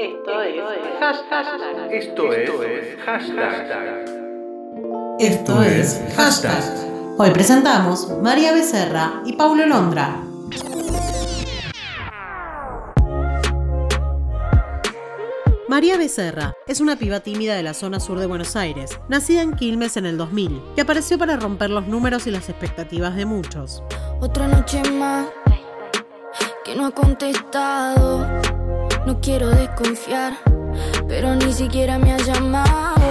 Esto es hashtag. Esto es hashtag. Esto es hashtag. Hoy presentamos María Becerra y Paulo Londra. María Becerra es una piba tímida de la zona sur de Buenos Aires, nacida en Quilmes en el 2000, que apareció para romper los números y las expectativas de muchos. Otra noche más que no ha contestado. No quiero desconfiar, pero ni siquiera me ha llamado.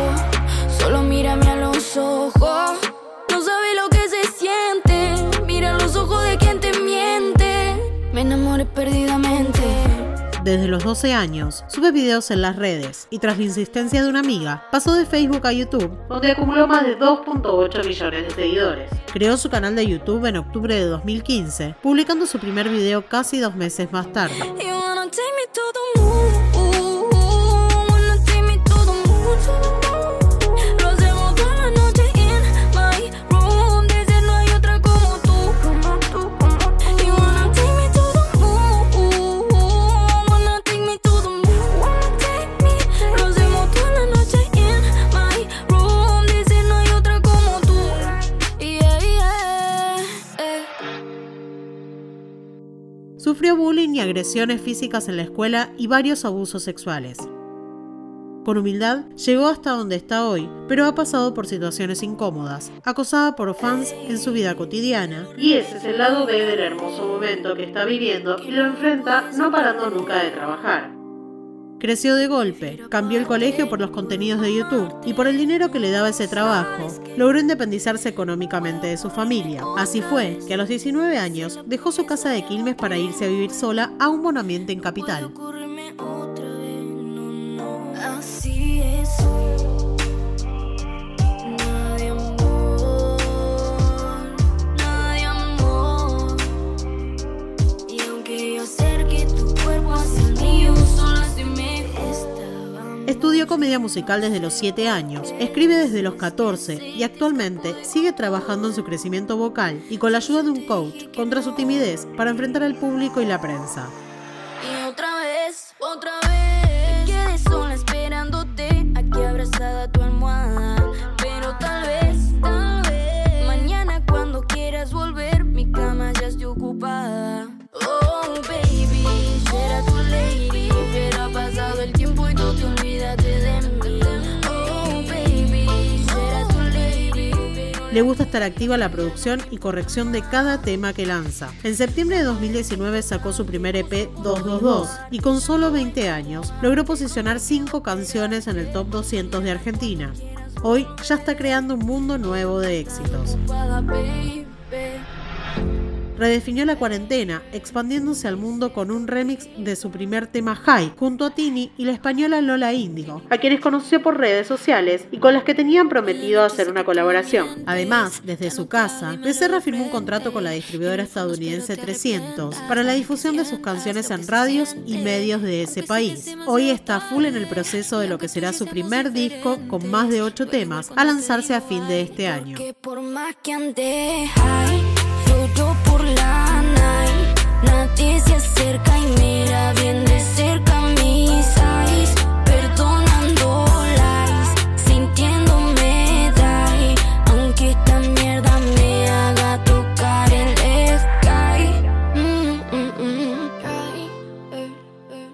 Solo mírame a los ojos. No lo que se siente. Mira los ojos de quien te miente. Me enamoré perdidamente. Desde los 12 años, sube videos en las redes y tras la insistencia de una amiga, pasó de Facebook a YouTube, donde acumuló más de 2.8 millones de seguidores. Creó su canal de YouTube en octubre de 2015, publicando su primer video casi dos meses más tarde. You wanna agresiones físicas en la escuela y varios abusos sexuales. Con humildad llegó hasta donde está hoy, pero ha pasado por situaciones incómodas, acosada por fans en su vida cotidiana. Y ese es el lado B del hermoso momento que está viviendo y lo enfrenta no parando nunca de trabajar. Creció de golpe, cambió el colegio por los contenidos de YouTube y por el dinero que le daba ese trabajo, logró independizarse económicamente de su familia. Así fue que a los 19 años dejó su casa de Quilmes para irse a vivir sola a un bonambiente en Capital. Estudió comedia musical desde los 7 años, escribe desde los 14 y actualmente sigue trabajando en su crecimiento vocal y con la ayuda de un coach contra su timidez para enfrentar al público y la prensa. Le gusta estar activa la producción y corrección de cada tema que lanza. En septiembre de 2019 sacó su primer EP 222 y con solo 20 años logró posicionar 5 canciones en el top 200 de Argentina. Hoy ya está creando un mundo nuevo de éxitos. Redefinió la cuarentena, expandiéndose al mundo con un remix de su primer tema High, junto a Tini y la española Lola Índigo, a quienes conoció por redes sociales y con las que tenían prometido hacer una colaboración. Además, desde su casa, Becerra firmó un contrato con la distribuidora estadounidense 300 para la difusión de sus canciones en radios y medios de ese país. Hoy está full en el proceso de lo que será su primer disco con más de 8 temas a lanzarse a fin de este año.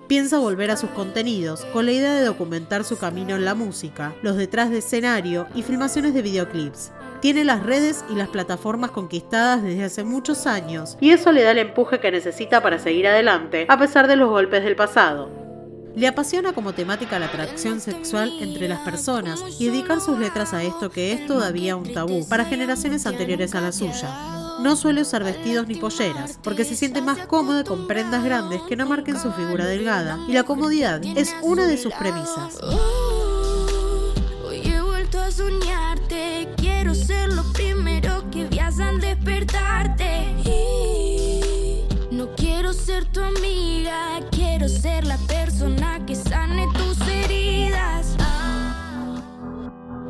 Piensa volver a sus contenidos con la idea de documentar su camino en la música, los detrás de escenario y filmaciones de videoclips. Tiene las redes y las plataformas conquistadas desde hace muchos años y eso le da el empuje que necesita para seguir adelante a pesar de los golpes del pasado. Le apasiona como temática la atracción sexual entre las personas y dedicar sus letras a esto que es todavía un tabú para generaciones anteriores a la suya. No suele usar vestidos ni polleras, porque se siente más cómoda con prendas grandes que no marquen su figura delgada, y la comodidad es una de sus premisas.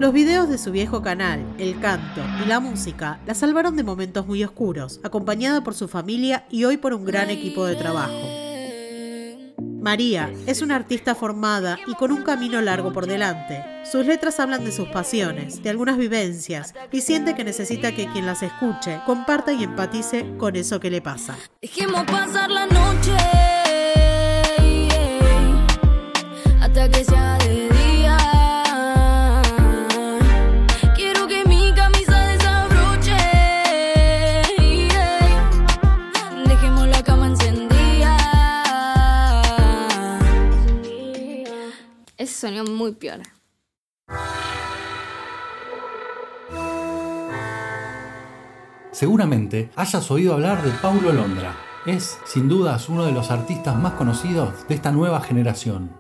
Los videos de su viejo canal, el canto y la música la salvaron de momentos muy oscuros, acompañada por su familia y hoy por un gran equipo de trabajo. María es una artista formada y con un camino largo por delante. Sus letras hablan de sus pasiones, de algunas vivencias, y siente que necesita que quien las escuche comparta y empatice con eso que le pasa. Dijimos pasar la noche hasta que sea sonido muy piola. Seguramente hayas oído hablar de Paulo Londra. Es, sin dudas, uno de los artistas más conocidos de esta nueva generación.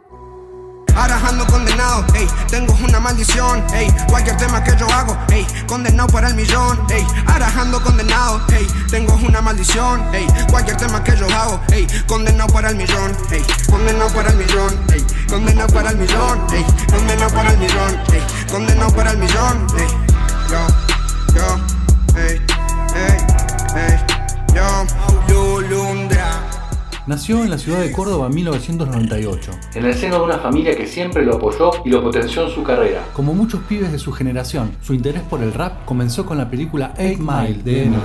Arajando condenado, ey, tengo una maldición, ey, cualquier tema que yo hago, ey, condenado para el millón, ey, arajando condenado, ey, tengo una maldición, ey, cualquier tema que yo hago, ey, condenado para el millón, ey, condenado para el millón, ey, condenado para el millón, ey, condenado para el millón, ey, condenado para el millón, ey, yo, yo, ey, ey, ey, yo, Lulundra. Nació en la ciudad de Córdoba en 1998. En el seno de una familia que siempre lo apoyó y lo potenció en su carrera. Como muchos pibes de su generación, su interés por el rap comenzó con la película 8 Mile de Eminem.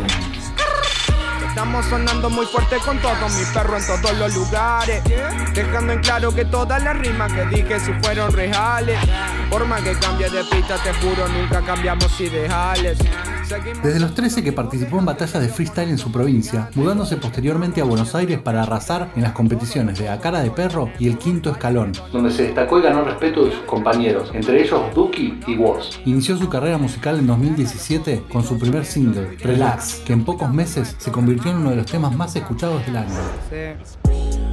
Estamos sonando muy fuerte con todos mis perros en todos los lugares. Dejando en claro que todas las rimas que dije si fueron reales. Forma que cambie de pista, te juro, nunca cambiamos ideales. Desde los 13 que participó en batallas de freestyle en su provincia, mudándose posteriormente a Buenos Aires para arrasar en las competiciones de A Cara de Perro y El Quinto Escalón. Donde se destacó y ganó el respeto de sus compañeros, entre ellos Duki y Woz. Inició su carrera musical en 2017 con su primer single, Relax, que en pocos meses se convirtió en uno de los temas más escuchados del año.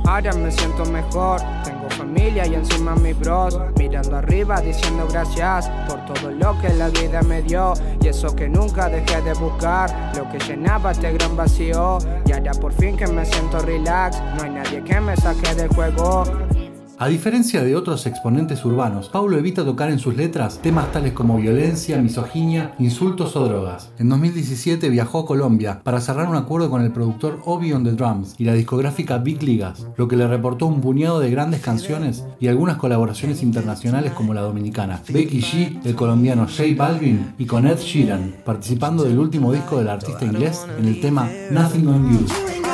Ahora me siento mejor, tengo familia y encima mi bros. Mirando arriba diciendo gracias por todo lo que la vida me dio. Y eso que nunca dejé de buscar, lo que llenaba este gran vacío. Y ahora por fin que me siento relax, no hay nadie que me saque del juego A diferencia de otros exponentes urbanos, Paulo evita tocar en sus letras temas tales como violencia, misoginia, insultos o drogas. En 2017 viajó a Colombia para cerrar un acuerdo con el productor Obi on the Drums y la discográfica Big Ligas, lo que le reportó un puñado de grandes canciones y algunas colaboraciones internacionales como la dominicana Becky G, el colombiano J Balvin y con Ed Sheeran, participando del último disco del artista inglés en el tema Nothing on You.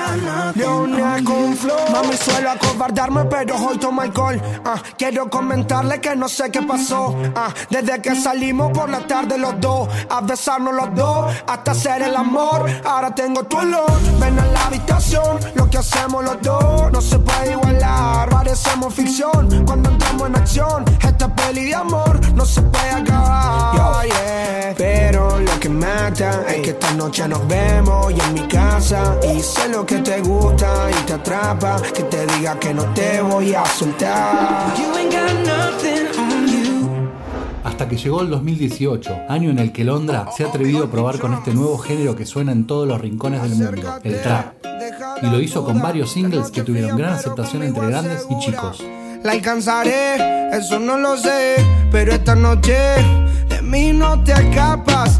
Leones con flow. Mami suelo acobardarme, pero hoy tomo alcohol. Ah, quiero comentarle que no sé qué pasó. Ah, desde que salimos por la tarde los dos, a besarnos los dos, hasta hacer el amor. Ahora tengo tu olor. Ven a la habitación, lo que hacemos los dos no se puede igualar. Parecemos ficción cuando entramos en acción. Esta peli de amor no se puede acabar. Noche nos vemos y en mi casa. Y sé lo que te gusta y te atrapa. Que te diga que no te voy a soltar. You ain't got nothing on you. Hasta que llegó el 2018, año en el que Londra se ha atrevido a probar con este nuevo género que suena en todos los rincones del mundo, el trap. Y lo hizo con varios singles que tuvieron gran aceptación entre grandes y chicos. La alcanzaré, eso no lo sé. Pero esta noche de mí no te escapas.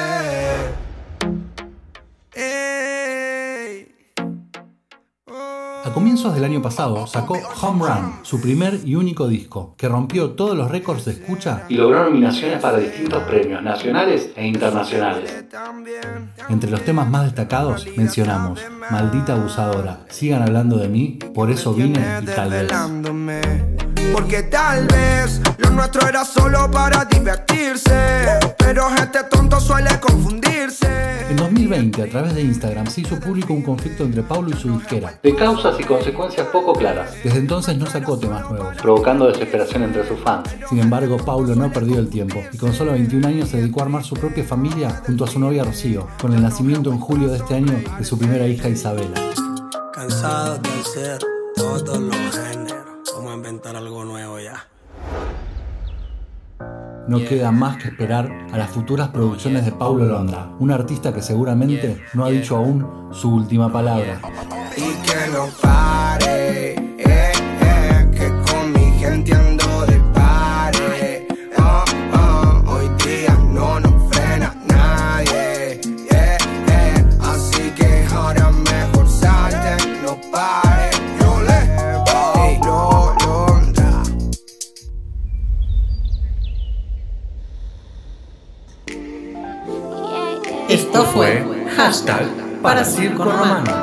A comienzos del año pasado sacó Home Run, su primer y único disco, que rompió todos los récords de escucha. Y logró nominaciones para distintos premios nacionales e internacionales. Entre los temas más destacados mencionamos Maldita abusadora, sigan hablando de mí, por eso vine y tal vez. Porque tal vez lo nuestro era solo para divertirse. Pero este tonto suele confundirse. En 2020, a través de Instagram, se hizo público un conflicto entre Paulo y su disquera. De causas y consecuencias poco claras, Desde entonces no sacó temas nuevos. provocando desesperación entre sus fans. Sin embargo, Paulo no perdió el tiempo y con solo 21 años se dedicó a armar su propia familia junto a su novia Rocío, con el nacimiento en julio de este año de su primera hija Isabela. Cansado de hacer todos los géneros. Inventar algo nuevo ya. no queda más que esperar a las futuras producciones de Paulo Londra, un artista que seguramente no ha dicho aún su última palabra. y que no pare, eh, eh, que con mi gente ando Esto fue Hashtag para Circo Romano.